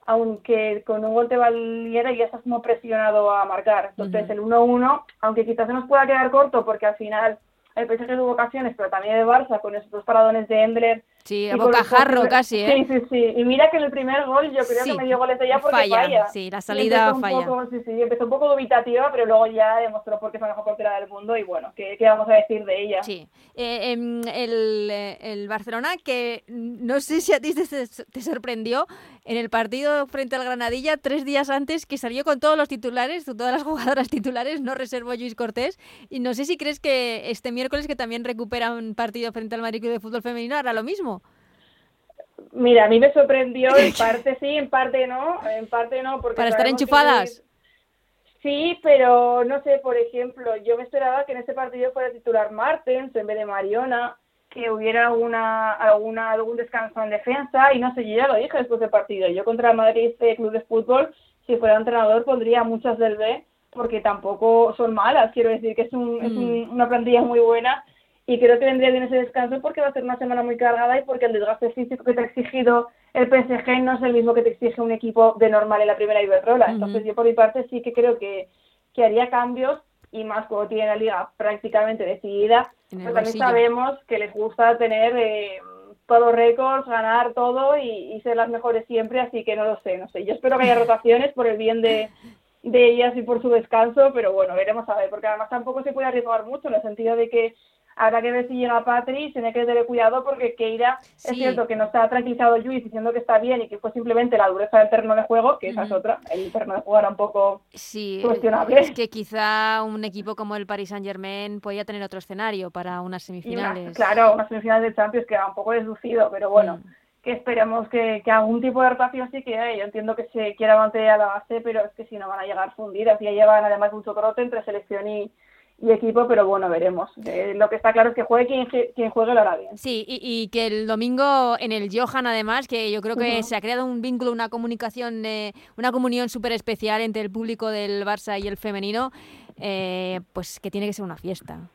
aunque con un gol te valiera ya estás como presionado a marcar. Entonces el 1-1, aunque quizás se nos pueda quedar corto porque al final el PSG tuvo ocasiones, pero también de Barça con esos dos paradones de Endler Sí, a bocajarro casi, ¿eh? Sí, sí, sí. Y mira que en el primer gol yo creo que me dio goles de ella porque falla. Sí, la salida falla. Poco, sí, sí, empezó un poco dubitativa, pero luego ya demostró por qué es la mejor portera del mundo y bueno, ¿qué, qué vamos a decir de ella? Sí. Eh, em, el, eh, el, Barcelona, que no sé si a ti te, te, sorprendió, en el partido frente al Granadilla, tres días antes, que salió con todos los titulares, todas las jugadoras titulares, no reservó a Luis Cortés, y no sé si crees que este miércoles que también recupera un partido frente al Madrid de Fútbol Femenino hará lo mismo. Mira, a mí me sorprendió, en parte sí, en parte no, en parte no. Porque Para estar enchufadas. Sí, pero no sé, por ejemplo, yo me esperaba que en este partido fuera titular Martens en vez de Mariona, que hubiera alguna, alguna, algún descanso en defensa, y no sé, yo ya lo dije después del partido. Yo contra el Madrid este Club de Fútbol, si fuera entrenador, pondría muchas del B, porque tampoco son malas, quiero decir que es, un, es mm. una plantilla muy buena y creo que vendría bien ese descanso porque va a ser una semana muy cargada y porque el desgaste físico que te ha exigido el PSG no es el mismo que te exige un equipo de normal en la primera Iberdrola. Entonces yo por mi parte sí que creo que, que haría cambios y más cuando tiene la liga prácticamente decidida. Pero también sabemos que les gusta tener eh, todos récords, ganar todo y, y, ser las mejores siempre, así que no lo sé, no sé. Yo espero que haya rotaciones por el bien de, de ellas y por su descanso, pero bueno, veremos a ver, porque además tampoco se puede arriesgar mucho en el sentido de que Habrá que ver si llega Patri, tiene que tener cuidado porque Keira es cierto que no está tranquilizado Luis diciendo que está bien y que fue simplemente la dureza del terreno de juego, que esa es otra. El terreno de juego era un poco sí, cuestionable. Es que quizá un equipo como el Paris Saint Germain podía tener otro escenario para unas semifinales. claro, unas semifinales de Champions que era un poco deslucido, pero bueno. Mm. que esperemos que, que, algún tipo de rotación sí que hay. Yo entiendo que se quiera mantener a la base, pero es que si no van a llegar fundidas. Ya llevan además mucho crote entre selección y, y equipo, pero bueno, veremos. Eh, lo que está claro es que juegue quien, quien juegue lo hará bien. Sí, y, que el domingo en el Johan, además, que yo creo que se ha creado un vínculo, una comunicación, eh, una comunión súper especial entre el público del Barça y el femenino, eh, pues que tiene que ser una fiesta.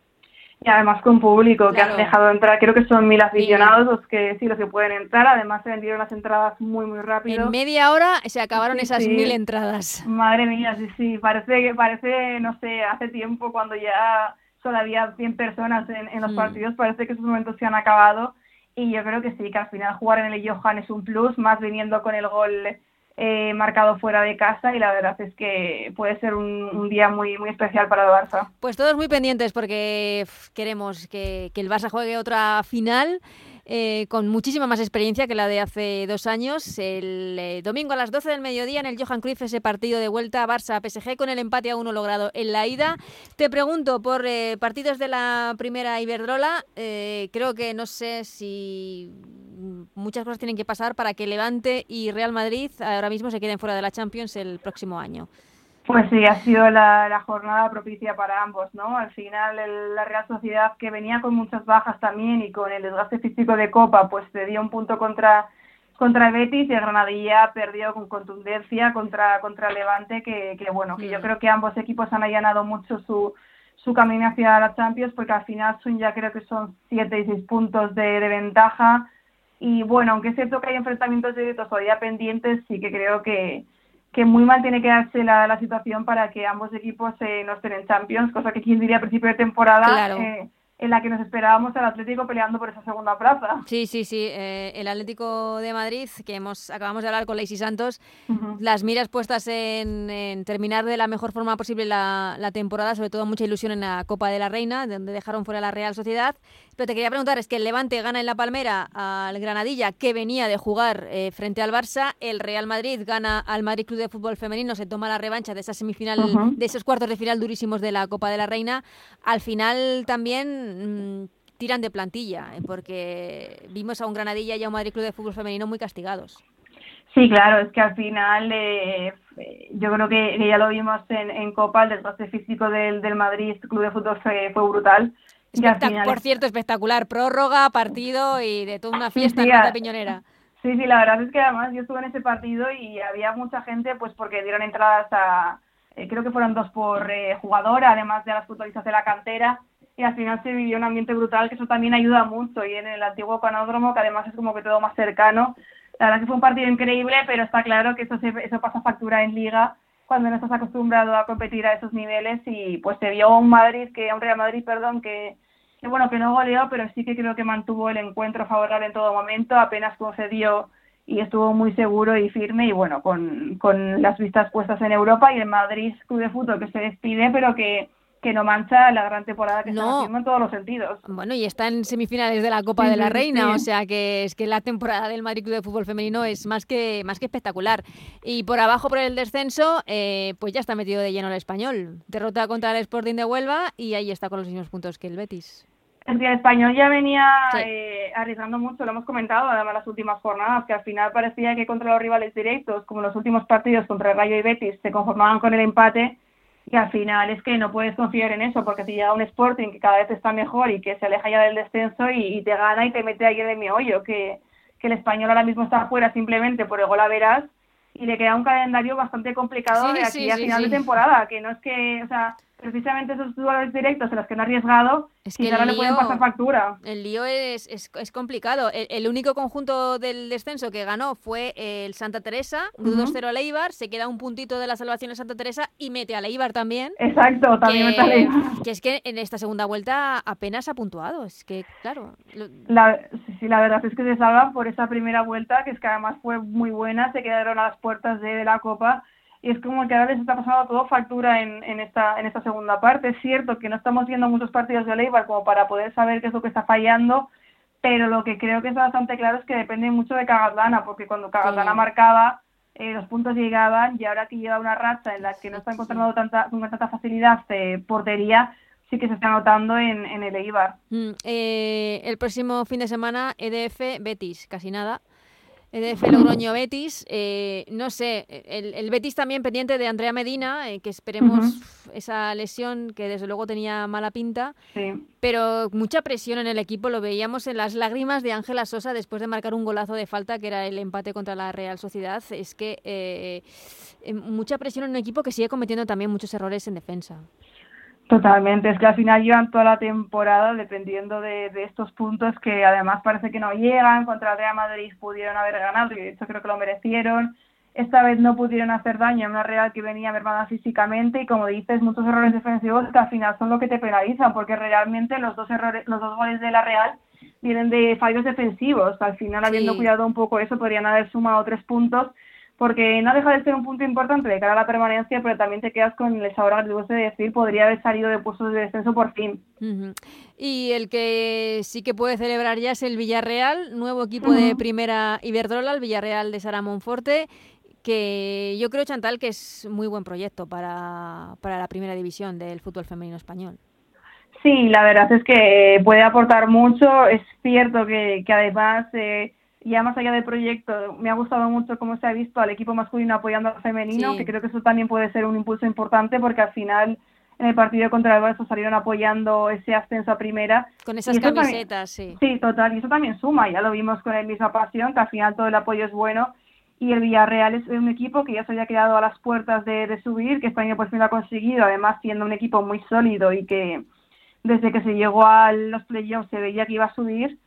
Y además con público que han dejado entrar, creo que son mil aficionados los que sí los que pueden entrar. Además se vendieron las entradas muy muy rápido. En media hora se acabaron esas mil entradas. Madre mía, sí, sí. Parece que parece, no sé, hace tiempo cuando ya solo había 100 personas en, en los mm. partidos, parece que esos momentos se han acabado. Y yo creo que sí, que al final jugar en el Johan es un plus, más viniendo con el gol eh, marcado fuera de casa y la verdad es que puede ser un, día muy, muy especial para el Barça. Pues todos muy pendientes porque queremos que, que el Barça juegue otra final. Eh, con muchísima más experiencia que la de hace dos años. El eh, domingo a las 12 del mediodía en el Johan Cruyff ese partido de vuelta Barça-PSG con el empate a uno logrado en la ida. Te pregunto por partidos de la primera Iberdrola. creo que no sé si muchas cosas tienen que pasar para que Levante y Real Madrid ahora mismo se queden fuera de la Champions el próximo año. Pues sí, ha sido la, jornada propicia para ambos, ¿no? Al final la Real Sociedad, que venía con muchas bajas también y con el desgaste físico de Copa, pues se dio un punto contra contra el Betis y el Granadilla perdió con contundencia contra contra Levante, que, que bueno, que yo creo que ambos equipos han allanado mucho su, su camino hacia la Champions, porque al final son ya creo que son siete y seis puntos de, de ventaja, y bueno, aunque es cierto que hay enfrentamientos directos todavía pendientes, sí que creo que, que muy mal tiene que darse la, la situación para que ambos equipos eh, no estén en Champions, cosa que quien diría a principio de temporada eh, en la que nos esperábamos al Atlético peleando por esa segunda plaza. Sí, sí, sí. Eh, el Atlético de Madrid, que hemos acabamos de hablar con Lacey Santos, las miras puestas en, terminar de la mejor forma posible la, temporada, sobre todo mucha ilusión en la Copa de la Reina, donde dejaron fuera la Real Sociedad. Pero te quería preguntar, es que el Levante gana en la Palmera al Granadilla, que venía de jugar eh, frente al Barça, el Real Madrid gana al Madrid Club de Fútbol Femenino, se toma la revancha de esa semifinal, de esos cuartos de final durísimos de la Copa de la Reina. Al final también Mm, tiran de plantilla, eh, porque vimos a un Granadilla y a un Madrid Club de Fútbol Femenino muy castigados. Sí, claro, es que al final eh, yo creo que, ya lo vimos en, Copa, el desgaste físico del, del Madrid Club de Fútbol fue, brutal. por cierto, espectacular, prórroga, partido y de toda una fiesta en la Piñonera. Sí, sí, la verdad es que además yo estuve en ese partido y había mucha gente, pues porque dieron entradas a, eh, creo que fueron dos por jugador, además de las futbolistas de la cantera, y al final se vivió un ambiente brutal, que eso también ayuda mucho. Y en el antiguo panódromo, que además es como que todo más cercano, la verdad que fue un partido increíble, pero está claro que eso, se, eso pasa factura en liga cuando no estás acostumbrado a competir a esos niveles y pues se vio un Madrid, que un Real Madrid, perdón, que, que bueno, que no goleó, pero sí que creo que mantuvo el encuentro favorable en todo momento, apenas concedió y estuvo muy seguro y firme y bueno, con, con las vistas puestas en Europa y en Madrid Club de Fútbol que se despide, pero que que no mancha la gran temporada que está haciendo en todos los sentidos. Bueno, y está en semifinales de la Copa de la Reina, o sea que es que la temporada del Madrid Club de Fútbol Femenino es más que más que espectacular. Y por abajo, por el descenso, eh, pues ya está metido de lleno el español. Derrota contra el Sporting de Huelva y ahí está con los mismos puntos que el Betis. El español ya venía eh, arriesgando mucho, lo hemos comentado además las últimas jornadas, que al final parecía que contra los rivales directos, como los últimos partidos contra el Rayo y Betis, se conformaban con el empate y al final es que no puedes confiar en eso, porque si llega un Sporting que cada vez está mejor y que se aleja ya del descenso y, te gana y te mete ahí en mi hoyo, que, que el español ahora mismo está fuera simplemente por el gol a veras y le queda un calendario bastante complicado de aquí a final de temporada, que no es que, o sea, precisamente esos duelos directos en los que no ha arriesgado, es que ahora le pueden pasar factura. El lío es, es, complicado. El, único conjunto del descenso que ganó fue el Santa Teresa, 2-0 a Leibar, se queda un puntito de la salvación en Santa Teresa y mete a Leibar también. Exacto, también mete a Leibar. Que es que en esta segunda vuelta apenas ha puntuado, es que, claro. La, sí, la verdad es que se salvan por esa primera vuelta, que es que además fue muy buena, se quedaron a las puertas de la Copa y es como que ahora les está pasando todo factura en, en, esta, en esta segunda parte. Es cierto que no estamos viendo muchos partidos de Leibar como para poder saber qué es lo que está fallando, pero lo que creo que es bastante claro es que depende mucho de Cagatlana, porque cuando Cagatlana marcaba, eh, los puntos llegaban y ahora que lleva una racha en la que no está encontrando tanta, con tanta facilidad de portería, sí que se está notando en, en el Eibar. Mm, eh, el próximo fin de semana, EDF Betis, casi nada. EDF Logroño Betis. Eh, no sé, el, Betis también pendiente de Andrea Medina, eh, que esperemos esa lesión que desde luego tenía mala pinta. Pero mucha presión en el equipo, lo veíamos en las lágrimas de Ángela Sosa después de marcar un golazo de falta, que era el empate contra la Real Sociedad. Es que eh, mucha presión en un equipo que sigue cometiendo también muchos errores en defensa. Totalmente, es que al final llevan toda la temporada dependiendo de, estos puntos que además parece que no llegan, contra el Real Madrid pudieron haber ganado y de hecho creo que lo merecieron, esta vez no pudieron hacer daño a una Real que venía mermada físicamente y como dices, muchos errores defensivos que al final son lo que te penalizan porque realmente los dos errores, los dos goles de la Real vienen de fallos defensivos, al final habiendo cuidado un poco eso podrían haber sumado tres puntos porque no deja de ser un punto importante de cara a la permanencia, pero también te quedas con el sabor de decir, podría haber salido de puestos de descenso por fin. Y el que sí que puede celebrar ya es el Villarreal, nuevo equipo de primera Iberdrola, el Villarreal de Sara Monforte, que yo creo, Chantal, que es muy buen proyecto para, para la primera división del fútbol femenino español. Sí, la verdad es que puede aportar mucho. Es cierto que, que además... Eh, ya más allá del proyecto, me ha gustado mucho cómo se ha visto al equipo masculino apoyando al femenino, que creo que eso también puede ser un impulso importante porque al final en el partido contra el Barça salieron apoyando ese ascenso a primera. Con esas camisetas, sí. Sí, total, y eso también suma, ya lo vimos con el misma pasión, que al final todo el apoyo es bueno. Y el Villarreal es un equipo que ya se había quedado a las puertas de, de subir, que este año por fin lo ha conseguido, además siendo un equipo muy sólido y que desde que se llegó a los playoffs se veía que iba a subir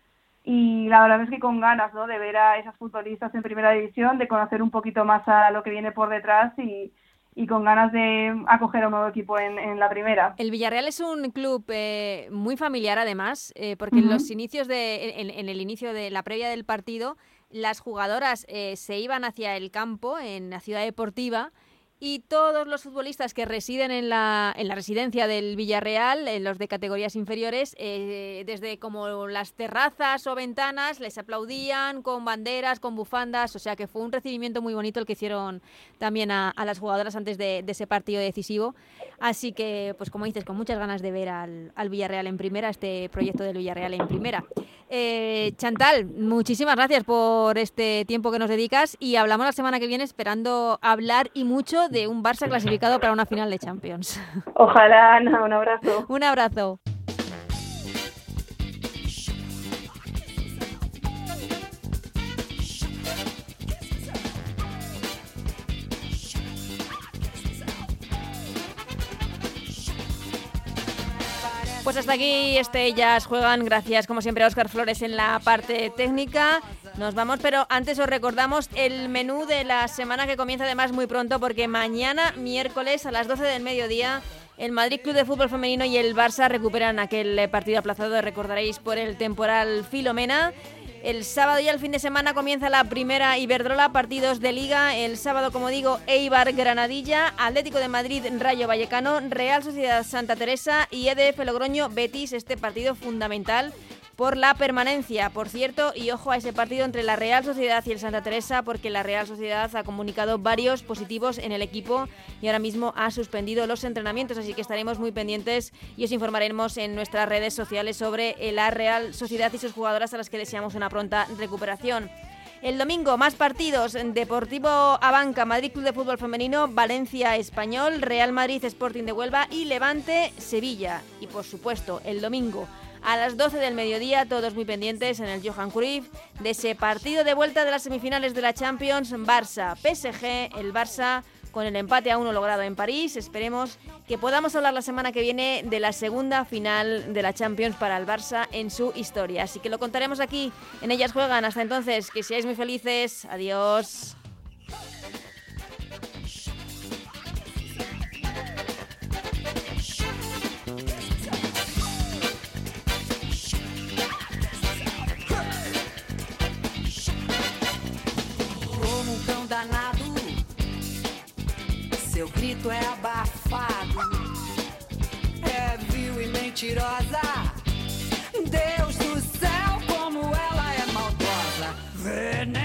y la verdad es que con ganas ¿no? de ver a esas futbolistas en primera división, de conocer un poquito más a lo que viene por detrás y, y con ganas de acoger a un nuevo equipo en, la primera. El Villarreal es un club eh, muy familiar además, eh, porque en los inicios de, en, el inicio de la previa del partido, las jugadoras eh, se iban hacia el campo en la ciudad deportiva y todos los futbolistas que residen en la, en la residencia del Villarreal, en los de categorías inferiores, eh, desde como las terrazas o ventanas, les aplaudían con banderas, con bufandas, o sea que fue un recibimiento muy bonito el que hicieron también a, las jugadoras antes de, ese partido decisivo. Así que, pues como dices, con muchas ganas de ver al, al Villarreal en primera, este proyecto del Villarreal en primera. Eh, Chantal, muchísimas gracias por este tiempo que nos dedicas y hablamos la semana que viene esperando hablar y mucho de un Barça clasificado para una final de Champions. Ojalá, un abrazo. un abrazo. Pues hasta aquí este Ellas Juegan. Gracias como siempre a Oscar Flores en la parte técnica. Nos vamos, pero antes os recordamos el menú de la semana que comienza además muy pronto porque mañana, miércoles a las 12 del mediodía, el Madrid Club de Fútbol Femenino y el Barça recuperan aquel partido aplazado, recordaréis, por el temporal Filomena. El sábado y el fin de semana comienza la primera Iberdrola, partidos de liga. El sábado, como digo, Eibar Granadilla, Atlético de Madrid Rayo Vallecano, Real Sociedad Santa Teresa y EDF Logroño Betis, este partido fundamental por la permanencia. Por cierto, y ojo a ese partido entre la Real Sociedad y el Santa Teresa, porque la Real Sociedad ha comunicado varios positivos en el equipo y ahora mismo ha suspendido los entrenamientos, así que estaremos muy pendientes y os informaremos en nuestras redes sociales sobre la Real Sociedad y sus jugadoras a las que deseamos una pronta recuperación. El domingo, más partidos. Deportivo Abanca, Madrid Club de Fútbol Femenino, Valencia Español, Real Madrid Sporting de Huelva y Levante Sevilla. Y por supuesto, el domingo, a las 12 del mediodía, todos muy pendientes en el Johan Cruyff de ese partido de vuelta de las semifinales de la Champions Barça-PSG, el Barça con el empate a uno logrado en París. Esperemos que podamos hablar la semana que viene de la segunda final de la Champions para el Barça en su historia. Así que lo contaremos aquí en Ellas Juegan. Hasta entonces, que seáis muy felices. Adiós. danado. Seu grito é abafado, é vil e mentirosa. Deus do céu, como ela é maldosa. Veneno.